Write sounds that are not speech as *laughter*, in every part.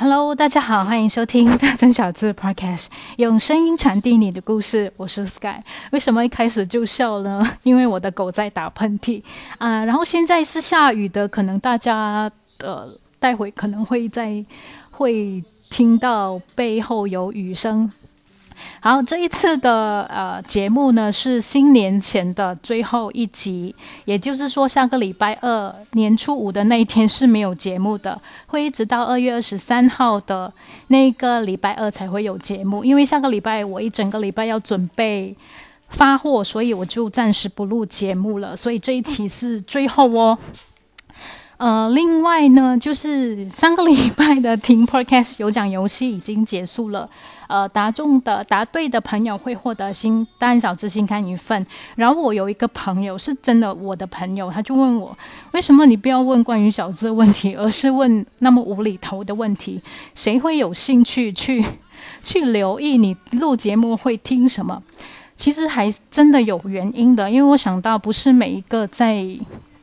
Hello，大家好，欢迎收听 *laughs* 大城小资 Podcast，用声音传递你的故事。我是 Sky。为什么一开始就笑呢？*laughs* 因为我的狗在打喷嚏啊。然后现在是下雨的，可能大家呃待会可能会在会听到背后有雨声。好，这一次的呃节目呢是新年前的最后一集，也就是说下个礼拜二年初五的那一天是没有节目的，会一直到二月二十三号的那个礼拜二才会有节目。因为下个礼拜我一整个礼拜要准备发货，所以我就暂时不录节目了。所以这一期是最后哦。呃，另外呢，就是上个礼拜的听 Podcast 有奖游戏已经结束了。呃，答中的答对的朋友会获得新单小资新刊一份。然后我有一个朋友是真的我的朋友，他就问我，为什么你不要问关于小智的问题，而是问那么无厘头的问题？谁会有兴趣去去留意你录节目会听什么？其实还真的有原因的，因为我想到不是每一个在。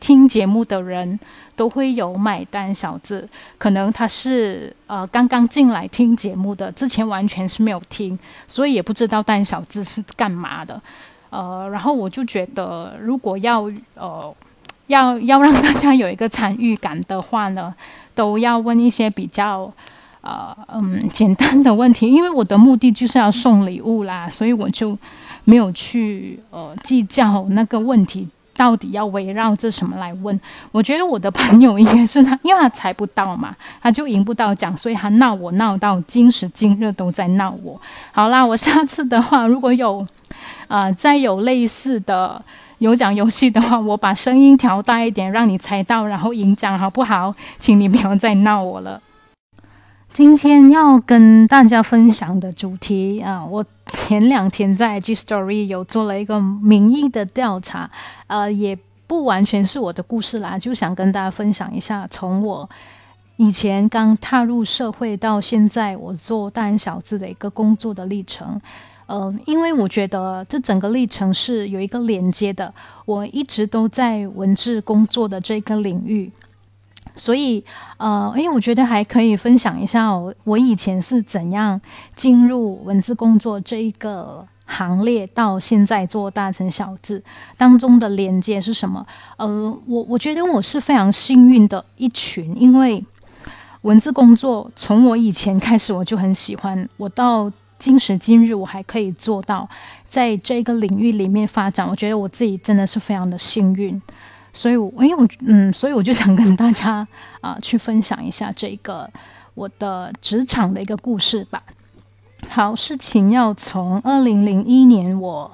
听节目的人都会有买单小字，可能他是呃刚刚进来听节目的，之前完全是没有听，所以也不知道单小字是干嘛的。呃，然后我就觉得，如果要呃要要让大家有一个参与感的话呢，都要问一些比较呃嗯简单的问题，因为我的目的就是要送礼物啦，所以我就没有去呃计较那个问题。到底要围绕着什么来问？我觉得我的朋友应该是他，因为他猜不到嘛，他就赢不到奖，所以他闹我闹到今时今日都在闹我。好啦，我下次的话，如果有 *laughs* 呃再有类似的有奖游戏的话，我把声音调大一点，让你猜到，然后赢奖好不好？请你不要再闹我了。今天要跟大家分享的主题啊，我前两天在 G Story 有做了一个民意的调查，呃，也不完全是我的故事啦，就想跟大家分享一下，从我以前刚踏入社会到现在，我做大人小字的一个工作的历程。呃，因为我觉得这整个历程是有一个连接的，我一直都在文字工作的这个领域。所以，呃，因为我觉得还可以分享一下我我以前是怎样进入文字工作这一个行列，到现在做大成小字当中的连接是什么？呃，我我觉得我是非常幸运的一群，因为文字工作从我以前开始我就很喜欢，我到今时今日我还可以做到在这个领域里面发展，我觉得我自己真的是非常的幸运。所以，因为我嗯，所以我就想跟大家啊去分享一下这个我的职场的一个故事吧。好，事情要从二零零一年我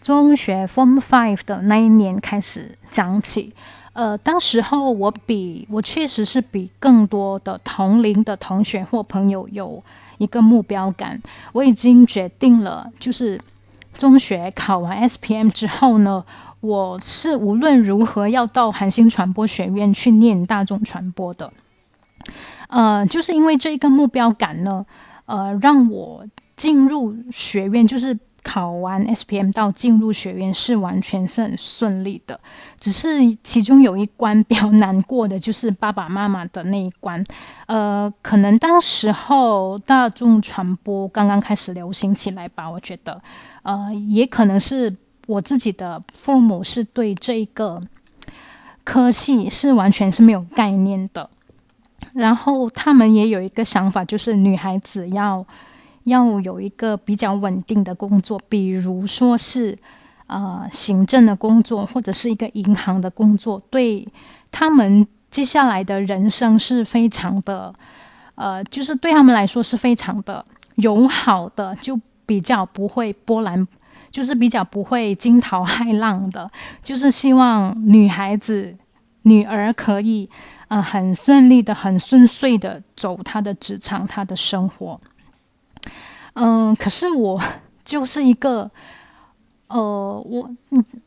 中学 Form Five 的那一年开始讲起。呃，当时候我比我确实是比更多的同龄的同学或朋友有一个目标感。我已经决定了，就是中学考完 SPM 之后呢。我是无论如何要到韩星传播学院去念大众传播的，呃，就是因为这一个目标感呢，呃，让我进入学院，就是考完 SPM 到进入学院是完全是很顺利的，只是其中有一关比较难过的，就是爸爸妈妈的那一关，呃，可能当时候大众传播刚刚开始流行起来吧，我觉得，呃，也可能是。我自己的父母是对这个科系是完全是没有概念的，然后他们也有一个想法，就是女孩子要要有一个比较稳定的工作，比如说是呃行政的工作或者是一个银行的工作，对他们接下来的人生是非常的呃，就是对他们来说是非常的友好的，就比较不会波澜。就是比较不会惊涛骇浪的，*laughs* 就是希望女孩子、女儿可以，呃，很顺利的、很顺遂的走她的职场、她的生活。嗯，可是我就是一个，呃，我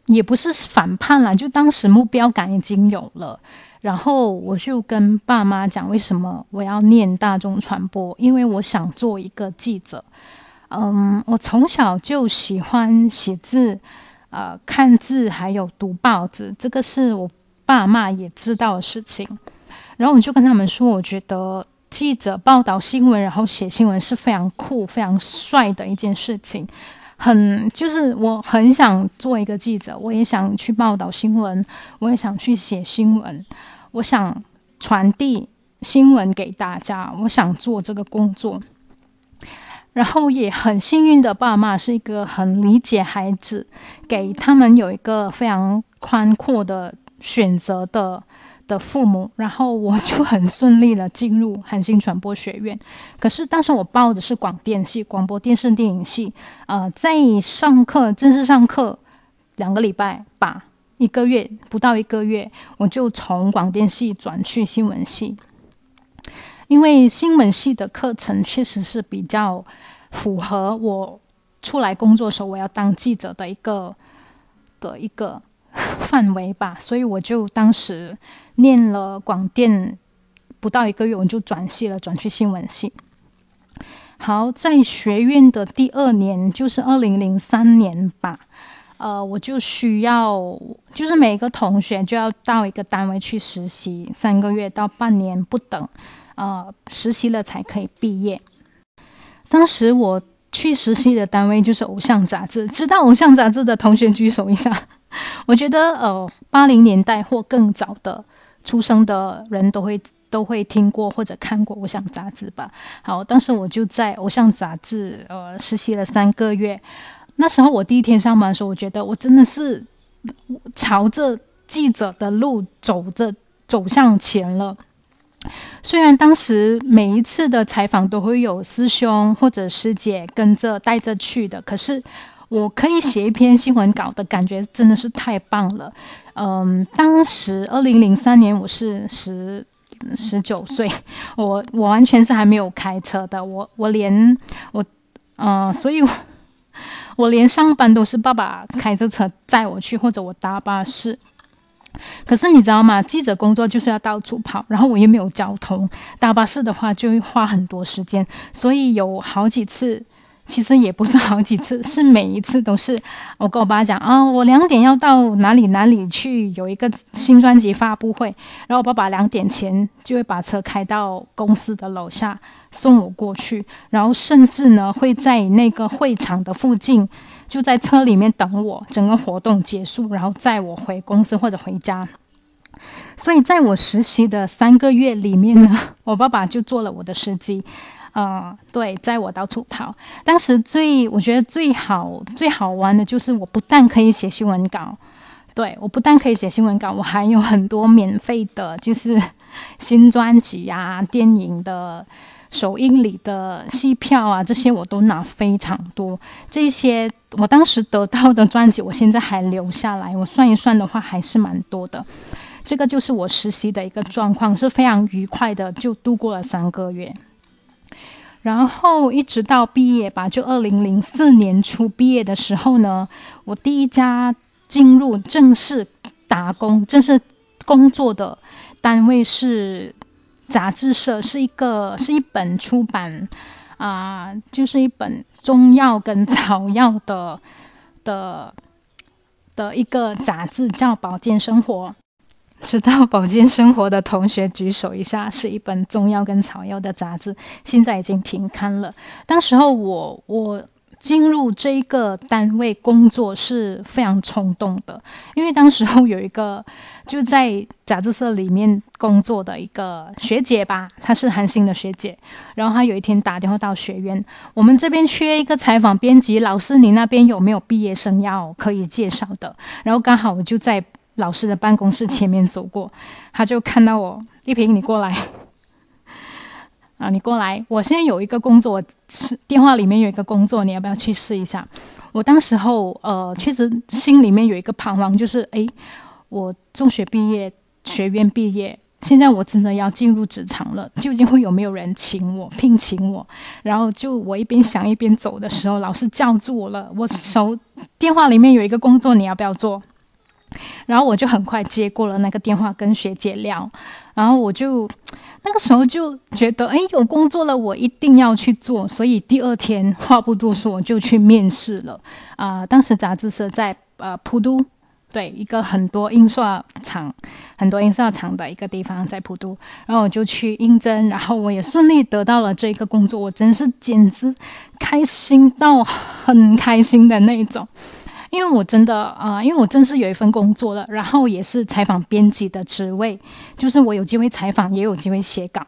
也不是反叛啦，就当时目标感已经有了，然后我就跟爸妈讲，为什么我要念大众传播？因为我想做一个记者。嗯，我从小就喜欢写字，呃，看字，还有读报纸，这个是我爸妈也知道的事情。然后我就跟他们说，我觉得记者报道新闻，然后写新闻是非常酷、非常帅的一件事情。很就是我很想做一个记者，我也想去报道新闻，我也想去写新闻，我想传递新闻给大家，我想做这个工作。然后也很幸运的，爸妈是一个很理解孩子，给他们有一个非常宽阔的选择的。的父母，然后我就很顺利的进入韩星传播学院。可是当时我报的是广电系，广播电视电影系。呃，在上课正式上课两个礼拜吧，一个月不到一个月，我就从广电系转去新闻系。因为新闻系的课程确实是比较符合我出来工作时候我要当记者的一个的一个 *laughs* 范围吧，所以我就当时。念了广电不到一个月，我就转系了，转去新闻系。好，在学院的第二年，就是二零零三年吧，呃，我就需要，就是每个同学就要到一个单位去实习三个月到半年不等，呃，实习了才可以毕业。当时我去实习的单位就是《偶像杂志》，知道《偶像杂志》的同学举手一下。*laughs* 我觉得，呃，八零年代或更早的。出生的人都会都会听过或者看过偶像杂志吧。好，当时我就在偶像杂志呃实习了三个月。那时候我第一天上班的时候，我觉得我真的是朝着记者的路走着走向前了。虽然当时每一次的采访都会有师兄或者师姐跟着带着去的，可是我可以写一篇新闻稿的感觉真的是太棒了。嗯，当时二零零三年我是十十九岁，我我完全是还没有开车的，我我连我嗯，所以，我连上班都是爸爸开着车载我去，或者我搭巴士。可是你知道吗？记者工作就是要到处跑，然后我又没有交通，搭巴士的话就会花很多时间，所以有好几次。其实也不是好几次，是每一次都是我跟我爸讲啊，我两点要到哪里哪里去，有一个新专辑发布会，然后我爸爸两点前就会把车开到公司的楼下送我过去，然后甚至呢会在那个会场的附近就在车里面等我，整个活动结束，然后载我回公司或者回家。所以在我实习的三个月里面呢，*laughs* 我爸爸就做了我的司机。嗯，对，载我到处跑。当时最我觉得最好最好玩的就是，我不但可以写新闻稿，对我不但可以写新闻稿，我还有很多免费的，就是 *laughs* 新专辑啊、电影的首映礼的戏票啊，这些我都拿非常多。这些我当时得到的专辑，我现在还留下来，我算一算的话，还是蛮多的。这个就是我实习的一个状况，是非常愉快的，就度过了三个月。然后一直到毕业吧，就二零零四年初毕业的时候呢，我第一家进入正式打工、正式工作的单位是杂志社，是一个是一本出版啊，就是一本中药跟草药的的的一个杂志，叫《保健生活》。知道保健生活的同学举手一下，是一本中药跟草药的杂志，现在已经停刊了。当时候我我进入这个单位工作是非常冲动的，因为当时候有一个就在杂志社里面工作的一个学姐吧，她是韩星的学姐，然后她有一天打电话到学院，我们这边缺一个采访编辑，老师你那边有没有毕业生要可以介绍的？然后刚好我就在。老师的办公室前面走过，他就看到我，丽萍，你过来啊，你过来。我现在有一个工作，是电话里面有一个工作，你要不要去试一下？我当时候呃，确实心里面有一个彷徨，就是诶，我中学毕业，学院毕业，现在我真的要进入职场了，究竟会有没有人请我聘请我？然后就我一边想一边走的时候，老师叫住我了，我手电话里面有一个工作，你要不要做？然后我就很快接过了那个电话，跟学姐聊。然后我就那个时候就觉得，哎，有工作了，我一定要去做。所以第二天话不多说，我就去面试了。啊，当时杂志社在呃普都，对一个很多印刷厂很多印刷厂的一个地方，在普渡。然后我就去应征，然后我也顺利得到了这个工作，我真是简直开心到很开心的那种。因为我真的啊，因为我真是有一份工作了，然后也是采访编辑的职位，就是我有机会采访，也有机会写稿。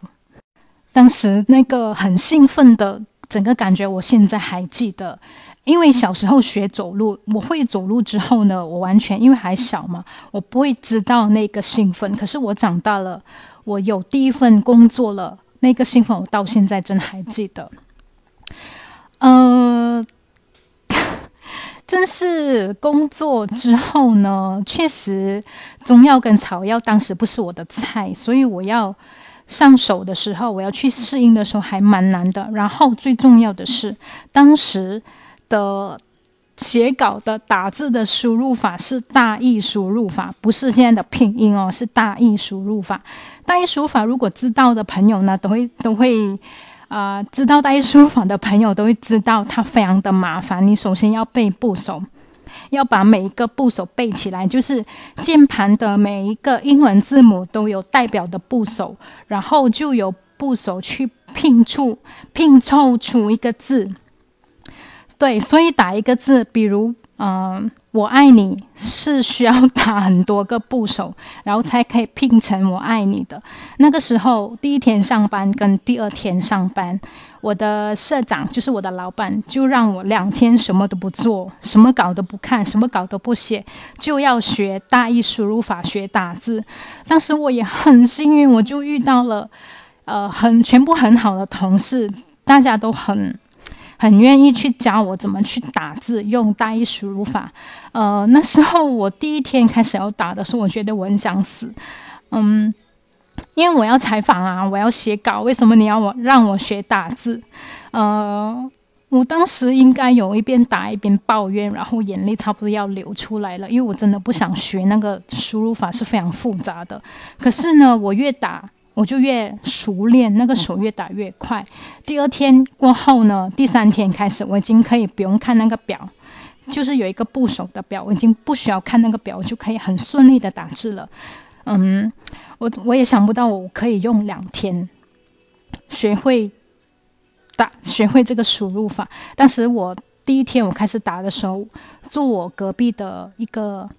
当时那个很兴奋的整个感觉，我现在还记得。因为小时候学走路，我会走路之后呢，我完全因为还小嘛，我不会知道那个兴奋。可是我长大了，我有第一份工作了，那个兴奋我到现在真还记得。嗯。正式工作之后呢，确实中药跟草药当时不是我的菜，所以我要上手的时候，我要去适应的时候还蛮难的。然后最重要的是，当时的写稿的打字的输入法是大意输入法，不是现在的拼音哦，是大意输入法。大意输入法，如果知道的朋友呢，都会都会。啊，知道带书法的朋友都会知道，它非常的麻烦。你首先要背部首，要把每一个部首背起来，就是键盘的每一个英文字母都有代表的部首，然后就有部首去拼出、拼凑出一个字。对，所以打一个字，比如，嗯。我爱你是需要打很多个部首，然后才可以拼成我爱你的。那个时候，第一天上班跟第二天上班，我的社长就是我的老板，就让我两天什么都不做，什么稿都不看，什么稿都不写，就要学大意输入法，学打字。当时我也很幸运，我就遇到了呃很全部很好的同事，大家都很。很愿意去教我怎么去打字，用大一输入法。呃，那时候我第一天开始要打的时候，我觉得我很想死。嗯，因为我要采访啊，我要写稿，为什么你要我让我学打字？呃，我当时应该有一边打一边抱怨，然后眼泪差不多要流出来了，因为我真的不想学那个输入法是非常复杂的。可是呢，我越打。我就越熟练，那个手越打越快。第二天过后呢，第三天开始，我已经可以不用看那个表，就是有一个部首的表，我已经不需要看那个表，我就可以很顺利的打字了。嗯，我我也想不到我可以用两天学会打，学会这个输入法。当时我第一天我开始打的时候，坐我隔壁的一个。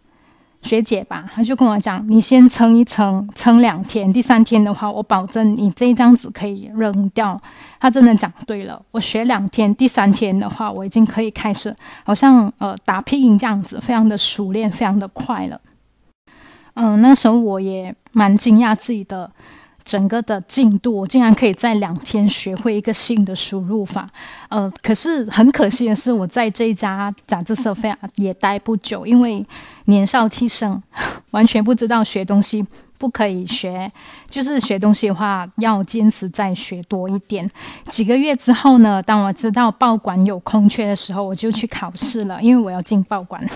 学姐吧，她就跟我讲：“你先撑一撑，撑两天，第三天的话，我保证你这一张纸可以扔掉。”她真的讲对了。我学两天，第三天的话，我已经可以开始，好像呃打拼音这样子，非常的熟练，非常的快了。嗯，那时候我也蛮惊讶自己的。整个的进度，我竟然可以在两天学会一个新的输入法，呃，可是很可惜的是，我在这一家杂志社非常也待不久，因为年少气盛，完全不知道学东西不可以学，就是学东西的话要坚持再学多一点。几个月之后呢，当我知道报馆有空缺的时候，我就去考试了，因为我要进报馆。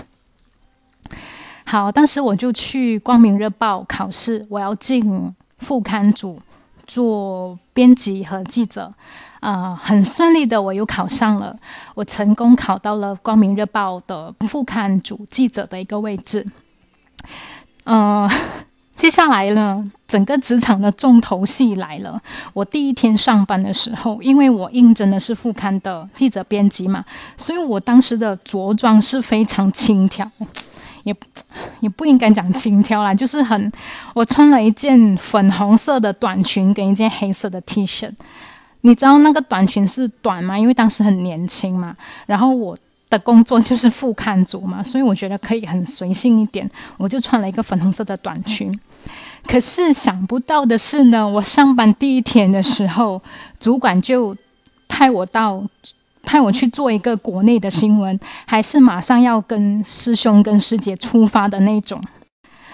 好，当时我就去光明日报考试，我要进。副刊组做编辑和记者，啊，很顺利的，我又考上了，我成功考到了《光明日报》的副刊组记者的一个位置。呃，接下来呢，整个职场的重头戏来了。我第一天上班的时候，因为我应征的是副刊的记者编辑嘛，所以我当时的着装是非常轻佻。也 *tsk* 也不应该讲轻佻啦，*laughs* 就是很，我穿了一件粉红色的短裙跟一件黑色的 T 恤。你知道那个短裙是短吗？因为当时很年轻嘛。然后我的工作就是副刊组嘛，所以我觉得可以很随性一点，我就穿了一个粉红色的短裙。可是想不到的是呢，我上班第一天的时候，主管就派我到。派我去做一个国内的新闻，还是马上要跟师兄跟师姐出发的那种。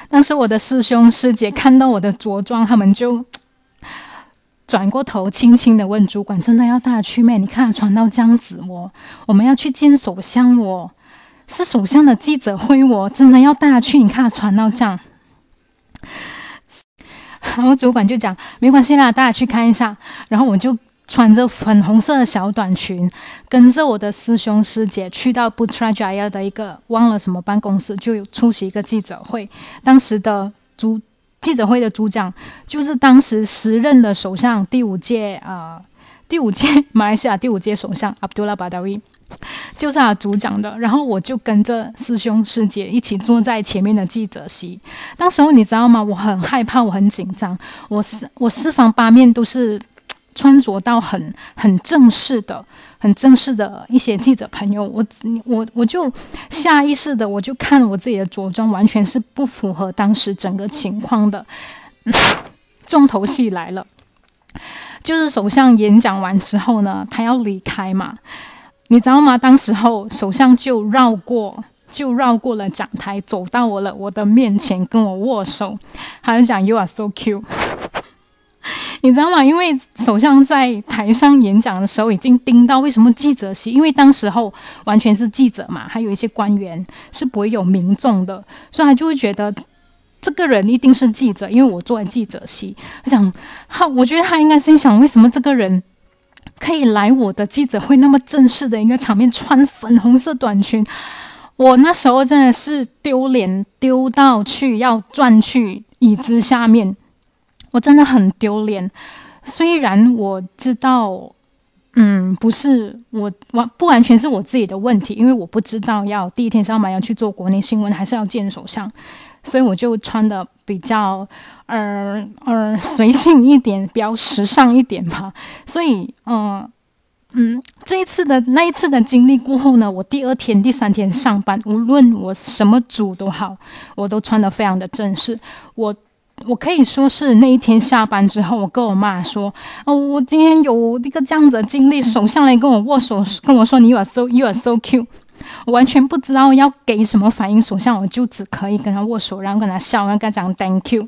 当时我的师兄师姐看到我的着装，他们就转过头，轻轻的问主管：“真的要带他去咩？你看穿到这样子哦，我们要去见首相哦，是首相的记者会哦，真的要带他去？你看穿到这样。”然后主管就讲：“没关系啦，大家去看一下。”然后我就。穿着粉红色的小短裙，跟着我的师兄师姐去到 Putrajaya 的一个忘了什么办公室，就有出席一个记者会。当时的主记者会的主讲就是当时时任的首相第五届啊，*laughs* 第五届马来西亚第五届首相阿卜杜拉巴达维，就是他主讲的。然后我就跟着师兄师姐一起坐在前面的记者席。当时候你知道吗？我很害怕，我很紧张，我四我四方八面都是穿着到很很正式的。很正式的一些记者朋友，我我我就下意识的我就看我自己的着装，完全是不符合当时整个情况的。*laughs* 重头戏来了，就是首相演讲完之后呢，他要离开嘛，你知道吗？当时候首相就绕过，就绕过了讲台，走到我了我的面前，跟我握手，他就讲 “You are so cute”。你知道吗？因为首相在台上演讲的时候已经盯到为什么记者席，因为当时候完全是记者嘛，还有一些官员是不会有民众的，所以他就会觉得这个人一定是记者，因为我坐在记者席。他想，他我觉得他应该是想，为什么这个人可以来我的记者会那么正式的一个场面，穿粉红色短裙？我那时候真的是丢脸丢到去要转去椅子下面。我真的很丢脸，虽然我知道，嗯，不是我完不完全是我自己的问题，因为我不知道要第一天上班要去做国内新闻，还是要见首相，所以我就穿的比较呃呃随性一点，比较时尚一点吧。所以，嗯嗯，这一次的那一次的经历过后呢，我第二天、第三天上班，无论我什么组都好，我都穿的非常的正式。我。我可以说是那一天下班之后，我跟我妈说：“哦，我今天有一个这样子的经历，首相来跟我握手，跟我说你 are so you are so cute。”我完全不知道要给什么反应，首相我就只可以跟他握手，然后跟他笑，然后跟他讲 “thank you”。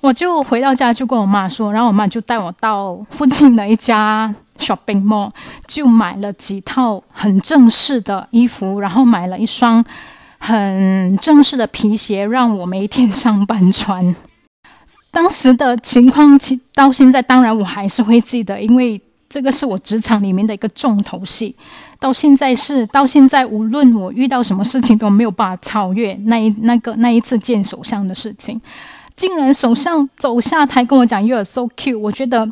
我就回到家就跟我妈说，然后我妈就带我到附近的一家 shopping mall，就买了几套很正式的衣服，然后买了一双。很正式的皮鞋让我每天上班穿。*laughs* 当时的情况，其到现在当然我还是会记得，因为这个是我职场里面的一个重头戏。到现在是到现在，无论我遇到什么事情都没有办法超越那一那个那一次见首相的事情。竟然首相走下台跟我讲 “You are so cute”，我觉得。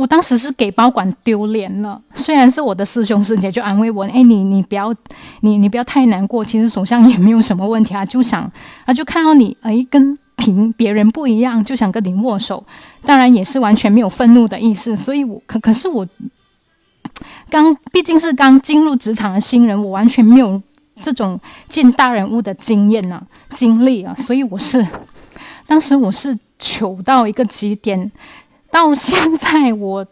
我当时是给保管丢脸了，虽然是我的师兄师姐就安慰我，哎，你你不要，你你不要太难过，其实首相也没有什么问题啊，就想啊，就看到你哎跟平别人不一样，就想跟你握手，当然也是完全没有愤怒的意思，所以我可可是我刚毕竟是刚进入职场的新人，我完全没有这种见大人物的经验呐经历啊，所以我是当时我是糗到一个极点。到现在，我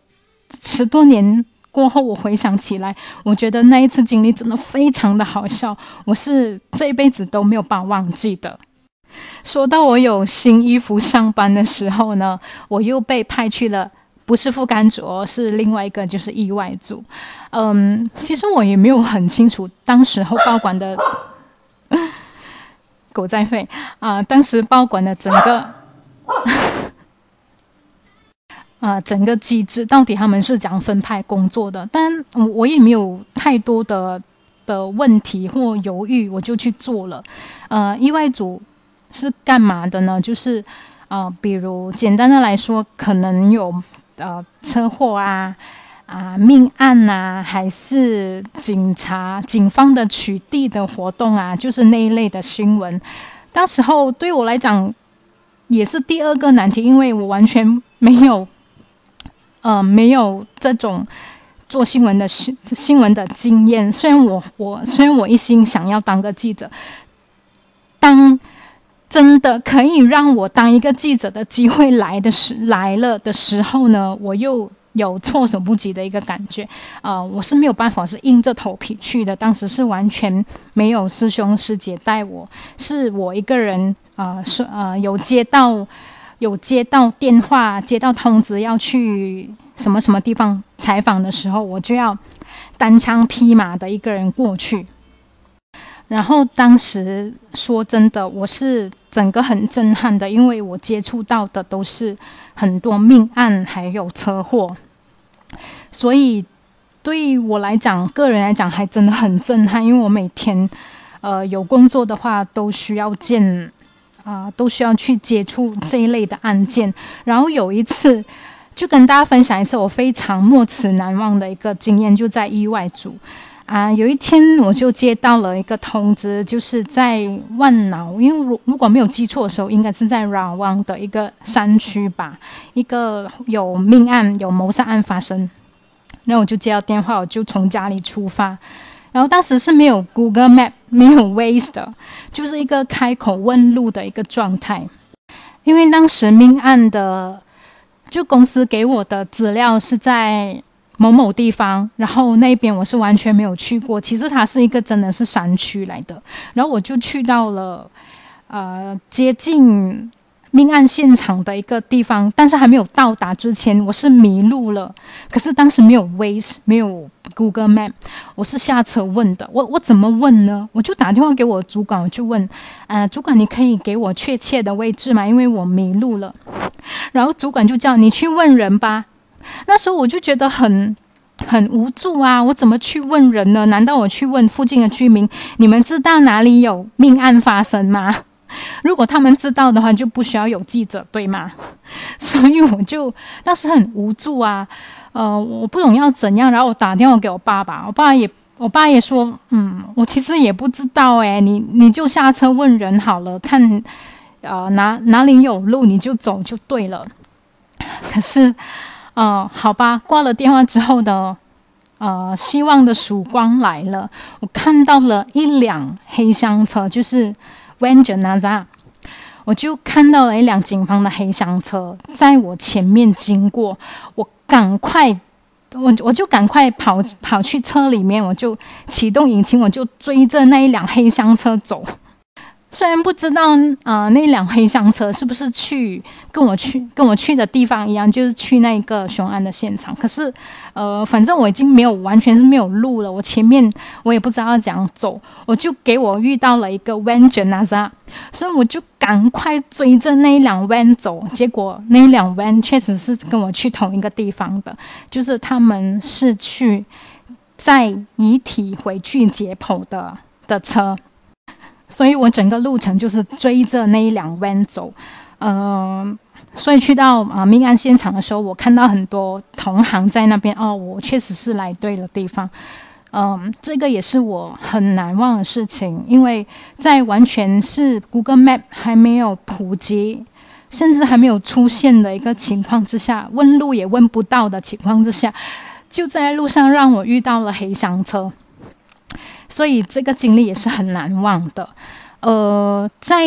十多年过后，我回想起来，我觉得那一次经历真的非常的好笑，我是这一辈子都没有办法忘记的。说到我有新衣服上班的时候呢，我又被派去了，不是副干组，是另外一个就是意外组。嗯，其实我也没有很清楚，当时候报馆的狗在吠啊，当时报馆的整个。啊，整个机制到底他们是怎样分派工作的？但我也没有太多的的问题或犹豫，我就去做了。呃，意外组是干嘛的呢？就是呃，比如简单的来说，可能有呃车祸啊、啊命案呐，还是警察警方的取缔的活动啊，就是那一类的新闻。当时候对我来讲也是第二个难题，因为我完全没有。呃，没有这种做新闻的新新闻的经验。虽然我我虽然我一心想要当个记者，当真的可以让我当一个记者的机会来的时来了的时候呢，我又有措手不及的一个感觉。呃，我是没有办法是硬着头皮去的。当时是完全没有师兄师姐带我，是我一个人啊，是呃有接到。有接到电话、接到通知要去什么什么地方采访的时候，我就要单枪匹马的一个人过去。然后当时说真的，我是整个很震撼的，因为我接触到的都是很多命案还有车祸，所以对我来讲，个人来讲还真的很震撼。因为我每天呃有工作的话，都需要见。啊都需要去接触这一类的案件。然后有一次，就跟大家分享一次我非常莫齿难忘的一个经验，就在意外组。啊，有一天我就接到了一个通知，就是在万脑，因为如如果没有记错的时候，应该是在软旺的一个山区吧，一个有命案、有谋杀案发生。那我就接到电话，我就从家里出发，然后当时是没有 Google Map、*laughs* 没有 Waze 的，就是一个开口问路的一个状态。因为当时命案的就公司给我的资料是在。某某地方，然后那边我是完全没有去过。其实它是一个真的是山区来的，然后我就去到了，呃，接近命案现场的一个地方，但是还没有到达之前，我是迷路了。可是当时没有 Waze，没有 Google Map，我是下车问的。我我怎么问呢？我就打电话给我主管，我就问，呃，主管，你可以给我确切的位置吗？因为我迷路了。然后主管就叫你去问人吧。那时候我就觉得很很无助啊！我怎么去问人呢？难道我去问附近的居民？你们知道哪里有命案发生吗？*laughs* 如果他们知道的话，就不需要有记者，对吗？*laughs* 所以我就当时很无助啊，呃，我不懂要怎样。然后我打电话给我爸爸，我爸也，我爸也说，嗯，我其实也不知道诶，你你就下车问人好了，看，呃，哪哪里有路你就走就对了。*laughs* 可是。呃，好吧，挂了电话之后的，呃，希望的曙光来了。我看到了一辆黑箱车，就是 Van j a n a z a 我就看到了一辆警方的黑箱车在我前面经过。我赶快，我我就赶快跑跑去车里面，我就启动引擎，我就追着那一辆黑箱车走。虽然不知道啊，那辆黑箱车是不是去跟我去跟我去的地方一样，就是去那个凶案的现场。可是，呃，反正我已经没有完全是没有路了。我前面我也不知道要怎样走，我就给我遇到了一个 van j a n a z a 所以我就赶快追着那一辆 van 走。结果那一辆 van 确实是跟我去同一个地方的，就是他们是去载遗体回去解剖的的车。所以我整个路程就是追着那一辆 van 走，嗯，所以去到啊命案现场的时候，我看到很多同行在那边。哦，我确实是来对了地方，嗯，这个也是我很难忘的事情，因为在完全是 Google Map 还没有普及，甚至还没有出现的一个情况之下，问路也问不到的情况之下，就在路上让我遇到了黑箱车。所以这个经历也是很难忘的，呃，在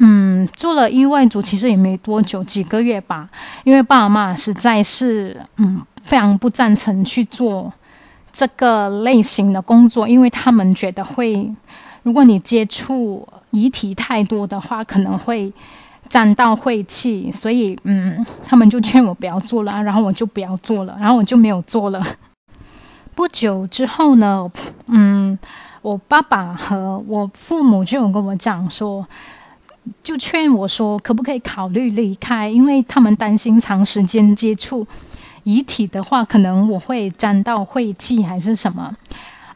嗯做了意外组，其实也没多久，几个月吧。因为爸爸妈妈实在是嗯非常不赞成去做这个类型的工作，因为他们觉得会，如果你接触遗体太多的话，可能会沾到晦气，所以嗯，他们就劝我不要做了，然后我就不要做了，然后我就没有做了。不久之后呢，嗯，我爸爸和我父母就有跟我讲说，就劝我说，可不可以考虑离开？因为他们担心长时间接触遗体的话，可能我会沾到晦气还是什么。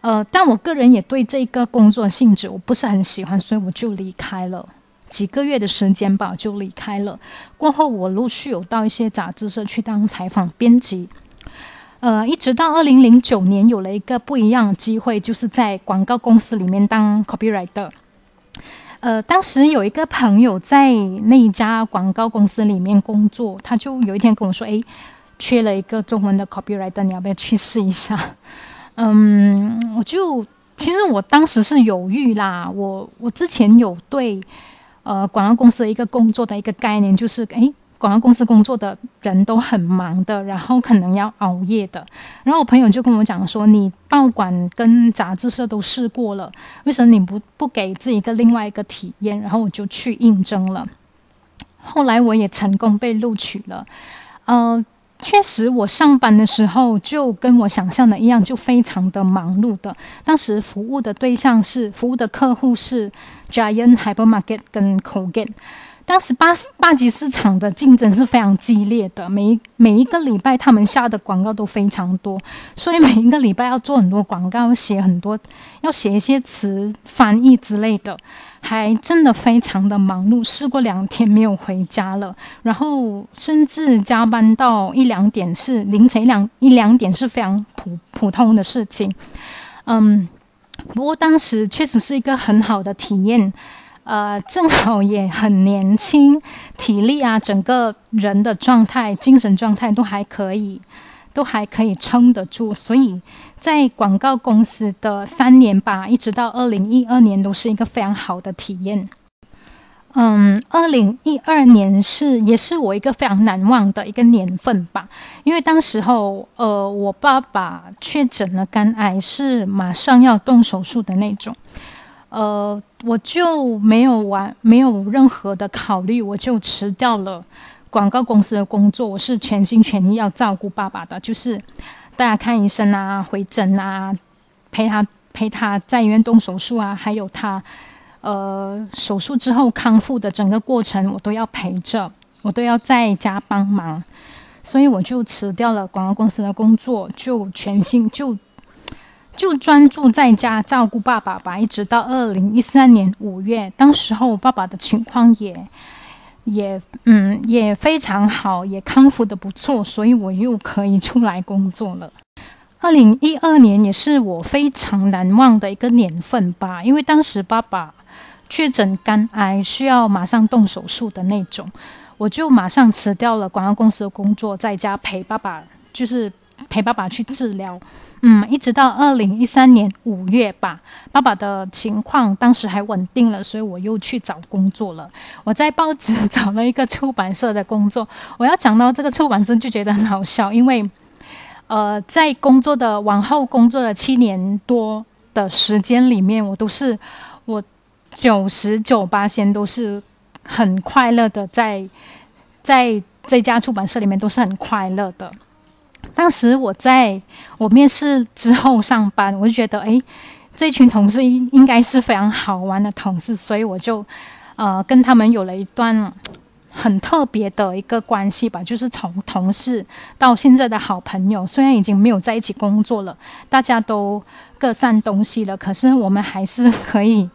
呃，但我个人也对这个工作性质我不是很喜欢，所以我就离开了。几个月的时间吧，就离开了。过后，我陆续有到一些杂志社去当采访编辑。呃，一直到二零零九年，有了一个不一样的机会，就是在广告公司里面当 copywriter。呃，当时有一个朋友在那一家广告公司里面工作，他就有一天跟我说：“诶，缺了一个中文的 copywriter，你要不要去试一下？” *laughs* 嗯，我就其实我当时是犹豫啦，我我之前有对呃广告公司的一个工作的一个概念，就是诶。广告公司工作的人都很忙的，然后可能要熬夜的。然后我朋友就跟我讲说：“你报馆跟杂志社都试过了，为什么你不不给自己一个另外一个体验？”然后我就去应征了。后来我也成功被录取了。呃，确实我上班的时候就跟我想象的一样，就非常的忙碌的。当时服务的对象是服务的客户是 Giant Hypermarket 跟 Colgate。当时八八级市场的竞争是非常激烈的，每每一个礼拜他们下的广告都非常多，所以每一个礼拜要做很多广告，写很多，要写一些词翻译之类的，还真的非常的忙碌，试过两天没有回家了，然后甚至加班到一两点，是凌晨一两一两点是非常普普通的事情。嗯，不过当时确实是一个很好的体验，呃，正好也很年轻，体力啊，整个人的状态、精神状态都还可以。都还可以撑得住，所以在广告公司的三年吧，一直到二零一二年，都是一个非常好的体验。嗯，二零一二年是也是我一个非常难忘的一个年份吧，因为当时候，呃，我爸爸确诊了肝癌，是马上要动手术的那种，呃，我就没有完，没有任何的考虑，我就辞掉了。广告公司的工作，我是全心全意要照顾爸爸的，就是带他看医生啊、回诊啊、陪他陪他在医院动手术啊，还有他呃手术之后康复的整个过程，我都要陪着，我都要在家帮忙，所以我就辞掉了广告公司的工作，就全心就就专注在家照顾爸爸吧，一直到二零一三年五月，当时候爸爸的情况也。也嗯也非常好，也康复的不错，所以我又可以出来工作了。二零一二年也是我非常难忘的一个年份吧，因为当时爸爸确诊肝癌，需要马上动手术的那种，我就马上辞掉了广告公司的工作，在家陪爸爸，就是陪爸爸去治疗。嗯，一直到二零一三年五月吧，爸爸的情况当时还稳定了，所以我又去找工作了。我在报纸找了一个出版社的工作。我要讲到这个出版社就觉得很好笑，因为呃，在工作的往后工作的七年多的时间里面，我都是我九十九八先都是很快乐的，在在这家出版社里面都是很快乐的。当时我在我面试之后上班，我就觉得，哎，这群同事应应该是非常好玩的同事，所以我就，呃，跟他们有了一段很特别的一个关系吧，就是从同事到现在的好朋友。虽然已经没有在一起工作了，大家都各散东西了，可是我们还是可以，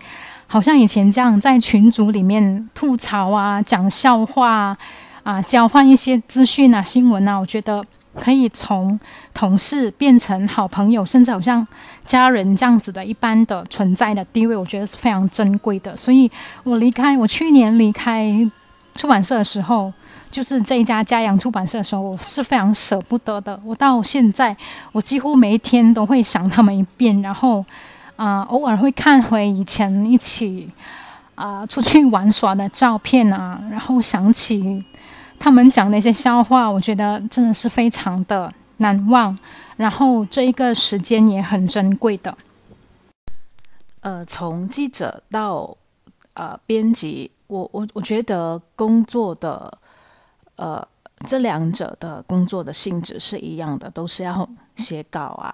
好像以前这样在群组里面吐槽啊、讲笑话啊、交换一些资讯啊、新闻啊，我觉得。可以从同事变成好朋友，甚至好像家人这样子的一般的存在的地位，我觉得是非常珍贵的。所以我离开，我去年离开出版社的时候，就是这一家嘉阳出版社的时候，我是非常舍不得的。我到现在，我几乎每一天都会想他们一遍，然后啊，偶尔会看回以前一起啊出去玩耍的照片啊，然后想起。他们讲那些笑话，我觉得真的是非常的难忘。然后这一个时间也很珍贵的。呃，从记者到呃编辑，我我我觉得工作的呃这两者的工作的性质是一样的，都是要写稿啊。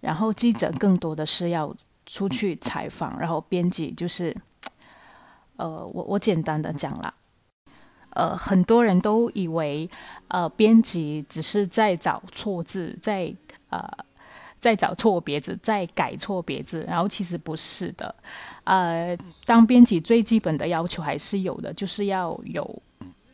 然后记者更多的是要出去采访，然后编辑就是呃我我简单的讲了。呃，很多人都以为，呃，编辑只是在找错字，在呃，在找错别字，在改错别字，然后其实不是的。呃，当编辑最基本的要求还是有的，就是要有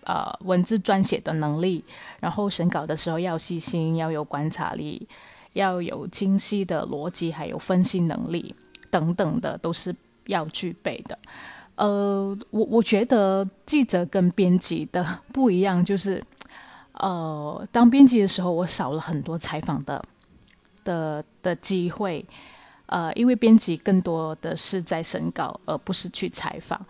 呃文字撰写的能力，然后审稿的时候要细心，要有观察力，要有清晰的逻辑，还有分析能力等等的，都是要具备的。呃，我我觉得记者跟编辑的不一样，就是，呃，当编辑的时候，我少了很多采访的的的机会，呃，因为编辑更多的是在审稿，而不是去采访。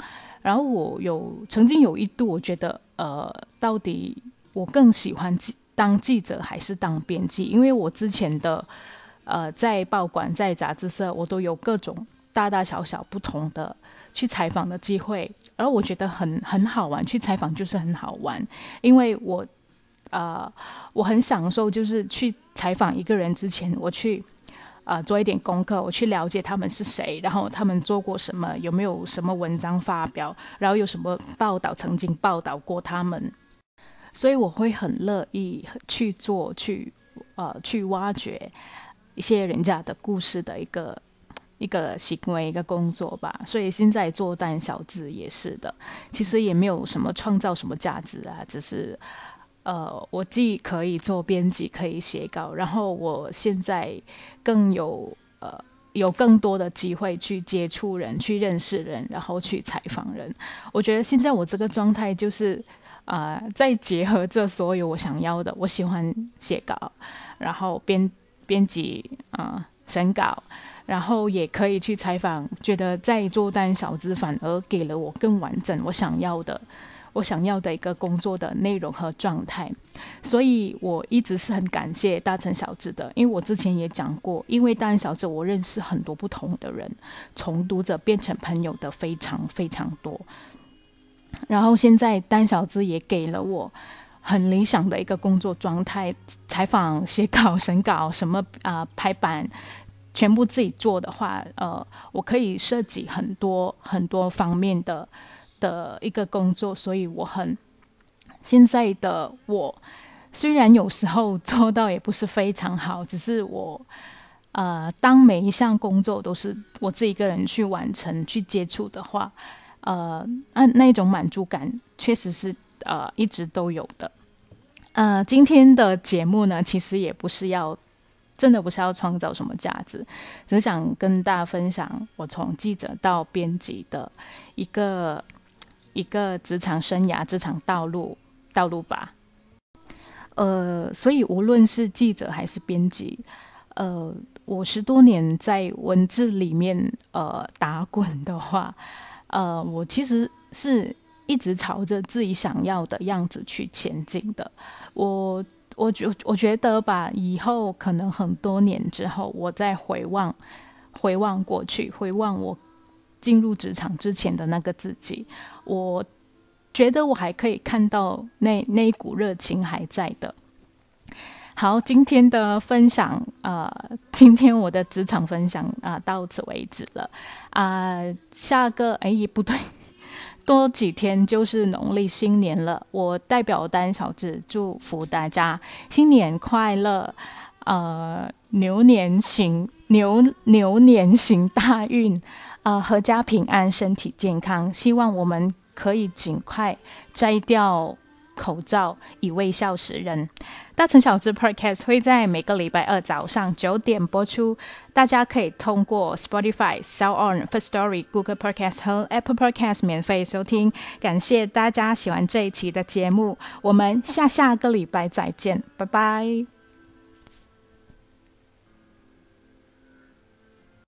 然后我有曾经有一度，我觉得，呃，到底我更喜欢记当记者还是当编辑？因为我之前的，呃，在报馆、在杂志社，我都有各种大大小小不同的。去采访的机会，然后我觉得很很好玩。去采访就是很好玩，因为我，呃，我很享受，就是去采访一个人之前，我去，呃，做一点功课，我去了解他们是谁，然后他们做过什么，有没有什么文章发表，然后有什么报道曾经报道过他们，所以我会很乐意去做，去，呃，去挖掘一些人家的故事的一个。一个行为、一个工作吧。所以现在做蛋小字也是的，其实也没有什么创造什么价值啊，只是呃，我既可以做编辑，可以写稿，然后我现在更有呃有更多的机会去接触人、去认识人，然后去采访人。我觉得现在我这个状态就是。啊，再结合这所有我想要的，我喜欢写稿，然后编编辑啊审稿，然后也可以去采访，觉得在做单小资反而给了我更完整我想要的，我想要的一个工作的内容和状态，所以我一直是很感谢大成小资的，因为我之前也讲过，因为大成小资我认识很多不同的人，从读者变成朋友的非常非常多。然后现在单小资也给了我很理想的一个工作状态，采访、写稿、审稿，什么啊排版，全部自己做的话，呃，我可以设计很多很多方面的的一个工作，所以我很现在的我虽然有时候做到也不是非常好，只是我呃，当每一项工作都是我自己一个人去完成、去接触的话。呃，那那种满足感确实是呃一直都有的。呃，今天的节目呢，其实也不是要真的不是要创造什么价值，只是想跟大家分享我从记者到编辑的一个一个职场生涯、职场道路道路吧。呃，所以无论是记者还是编辑，呃，我十多年在文字里面呃打滚的话。呃，我其实是一直朝着自己想要的样子去前进的。我，我觉，我觉得吧，以后可能很多年之后，我再回望，回望过去，回望我进入职场之前的那个自己，我觉得我还可以看到那那一股热情还在的。好，今天的分享，呃，今天我的职场分享啊，到此为止了啊。下个哎也不对，多几天就是农历新年了。我代表丹小智祝福大家新年快乐，呃，牛年行牛牛年行大运，呃，阖家平安，身体健康。希望我们可以尽快摘掉。口罩以微笑示人。大城小智 Podcast 会在每个礼拜二早上九点播出，大家可以通过 Spotify、s e l l On、First Story、Google Podcast 和 Apple Podcast 免费收听。感谢大家喜欢这一期的节目，我们下下个礼拜再见，拜拜。